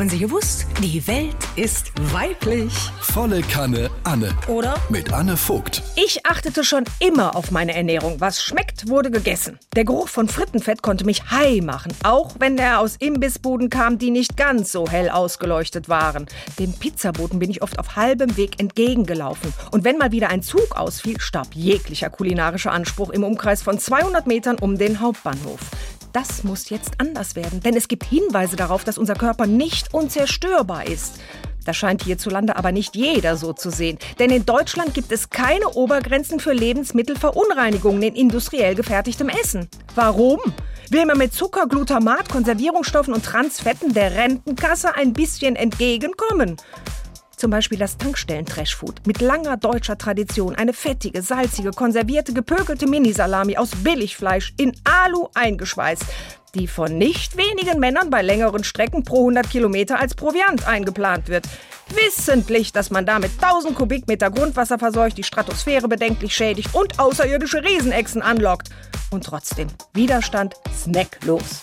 Haben Sie gewusst? Die Welt ist weiblich. Volle Kanne Anne. Oder? Mit Anne Vogt. Ich achtete schon immer auf meine Ernährung. Was schmeckt, wurde gegessen. Der Geruch von Frittenfett konnte mich high machen, auch wenn er aus Imbissbuden kam, die nicht ganz so hell ausgeleuchtet waren. Dem Pizzaboten bin ich oft auf halbem Weg entgegengelaufen. Und wenn mal wieder ein Zug ausfiel, starb jeglicher kulinarischer Anspruch im Umkreis von 200 Metern um den Hauptbahnhof. Das muss jetzt anders werden, denn es gibt Hinweise darauf, dass unser Körper nicht unzerstörbar ist. Das scheint hierzulande aber nicht jeder so zu sehen. Denn in Deutschland gibt es keine Obergrenzen für Lebensmittelverunreinigungen in industriell gefertigtem Essen. Warum? Will man mit Zucker, Glutamat, Konservierungsstoffen und Transfetten der Rentenkasse ein bisschen entgegenkommen? Zum Beispiel das Tankstellen-Trashfood mit langer deutscher Tradition. Eine fettige, salzige, konservierte, gepökelte Minisalami aus Billigfleisch in Alu eingeschweißt, die von nicht wenigen Männern bei längeren Strecken pro 100 Kilometer als Proviant eingeplant wird. Wissentlich, dass man damit 1000 Kubikmeter Grundwasser verseucht, die Stratosphäre bedenklich schädigt und außerirdische Riesenechsen anlockt. Und trotzdem, Widerstand snacklos.